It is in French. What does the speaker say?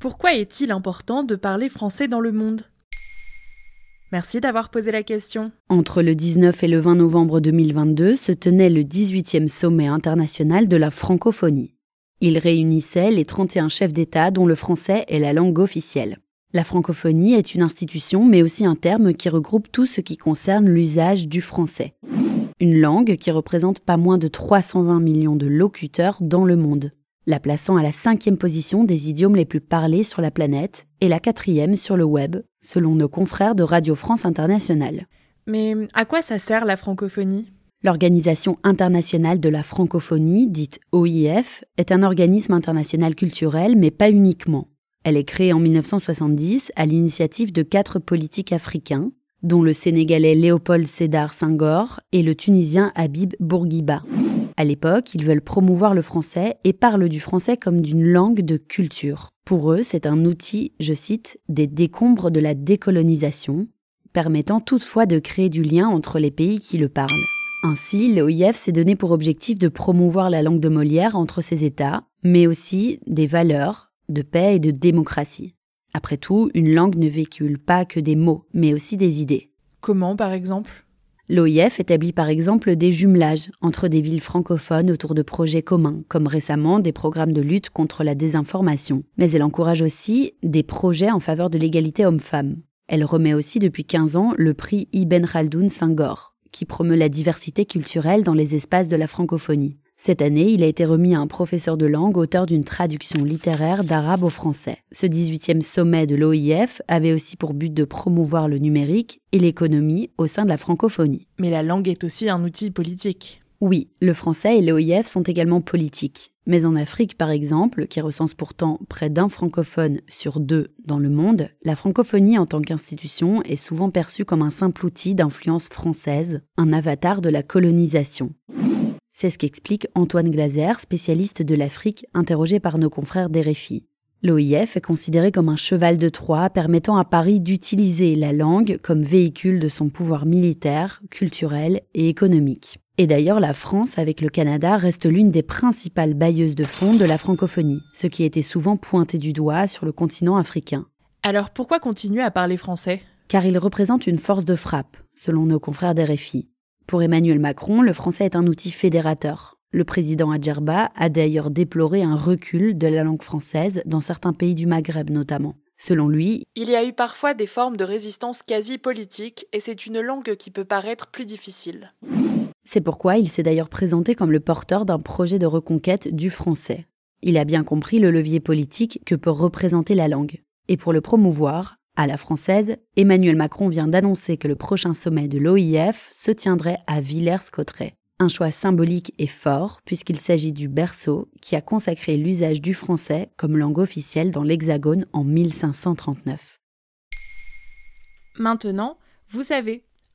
Pourquoi est-il important de parler français dans le monde? Merci d'avoir posé la question. Entre le 19 et le 20 novembre 2022 se tenait le 18e sommet international de la francophonie. Il réunissait les 31 chefs d'État dont le français est la langue officielle. La francophonie est une institution mais aussi un terme qui regroupe tout ce qui concerne l'usage du français. Une langue qui représente pas moins de 320 millions de locuteurs dans le monde, la plaçant à la cinquième position des idiomes les plus parlés sur la planète et la quatrième sur le web, selon nos confrères de Radio France Internationale. Mais à quoi ça sert la francophonie? L'Organisation internationale de la francophonie, dite OIF, est un organisme international culturel, mais pas uniquement. Elle est créée en 1970 à l'initiative de quatre politiques africains, dont le Sénégalais Léopold Sédar Senghor et le Tunisien Habib Bourguiba. À l'époque, ils veulent promouvoir le français et parlent du français comme d'une langue de culture. Pour eux, c'est un outil, je cite, des décombres de la décolonisation, permettant toutefois de créer du lien entre les pays qui le parlent. Ainsi, l'OIF s'est donné pour objectif de promouvoir la langue de Molière entre ses États, mais aussi des valeurs de paix et de démocratie. Après tout, une langue ne véhicule pas que des mots, mais aussi des idées. Comment, par exemple? L'OIF établit par exemple des jumelages entre des villes francophones autour de projets communs, comme récemment des programmes de lutte contre la désinformation. Mais elle encourage aussi des projets en faveur de l'égalité homme-femme. Elle remet aussi depuis 15 ans le prix Ibn Khaldoun Senghor, qui promeut la diversité culturelle dans les espaces de la francophonie. Cette année, il a été remis à un professeur de langue auteur d'une traduction littéraire d'arabe au français. Ce 18e sommet de l'OIF avait aussi pour but de promouvoir le numérique et l'économie au sein de la francophonie. Mais la langue est aussi un outil politique. Oui, le français et l'OIF sont également politiques. Mais en Afrique, par exemple, qui recense pourtant près d'un francophone sur deux dans le monde, la francophonie en tant qu'institution est souvent perçue comme un simple outil d'influence française, un avatar de la colonisation. C'est ce qu'explique Antoine Glaser, spécialiste de l'Afrique, interrogé par nos confrères d'RFI. L'OIF est considéré comme un cheval de Troie permettant à Paris d'utiliser la langue comme véhicule de son pouvoir militaire, culturel et économique. Et d'ailleurs, la France, avec le Canada, reste l'une des principales bailleuses de fonds de la francophonie, ce qui était souvent pointé du doigt sur le continent africain. Alors pourquoi continuer à parler français? Car il représente une force de frappe, selon nos confrères d'RFI. Pour Emmanuel Macron, le français est un outil fédérateur. Le président Adjerba a d'ailleurs déploré un recul de la langue française dans certains pays du Maghreb notamment. Selon lui, il y a eu parfois des formes de résistance quasi politique et c'est une langue qui peut paraître plus difficile. C'est pourquoi il s'est d'ailleurs présenté comme le porteur d'un projet de reconquête du français. Il a bien compris le levier politique que peut représenter la langue. Et pour le promouvoir, à la française, Emmanuel Macron vient d'annoncer que le prochain sommet de l'OIF se tiendrait à Villers-Cotterêts. Un choix symbolique et fort puisqu'il s'agit du berceau qui a consacré l'usage du français comme langue officielle dans l'Hexagone en 1539. Maintenant, vous savez,